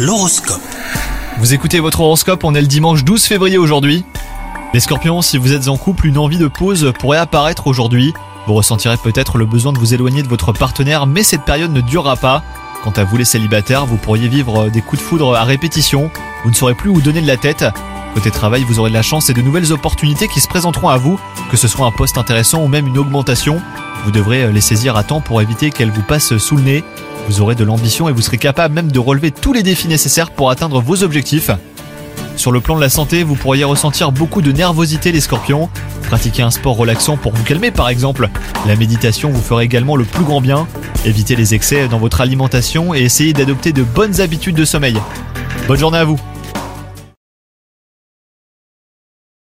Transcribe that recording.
L'horoscope. Vous écoutez votre horoscope, on est le dimanche 12 février aujourd'hui. Les scorpions, si vous êtes en couple, une envie de pause pourrait apparaître aujourd'hui. Vous ressentirez peut-être le besoin de vous éloigner de votre partenaire, mais cette période ne durera pas. Quant à vous les célibataires, vous pourriez vivre des coups de foudre à répétition, vous ne saurez plus où donner de la tête. Côté travail, vous aurez de la chance et de nouvelles opportunités qui se présenteront à vous, que ce soit un poste intéressant ou même une augmentation. Vous devrez les saisir à temps pour éviter qu'elles vous passent sous le nez. Vous aurez de l'ambition et vous serez capable même de relever tous les défis nécessaires pour atteindre vos objectifs. Sur le plan de la santé, vous pourriez ressentir beaucoup de nervosité les scorpions. Pratiquez un sport relaxant pour vous calmer par exemple. La méditation vous fera également le plus grand bien. Évitez les excès dans votre alimentation et essayez d'adopter de bonnes habitudes de sommeil. Bonne journée à vous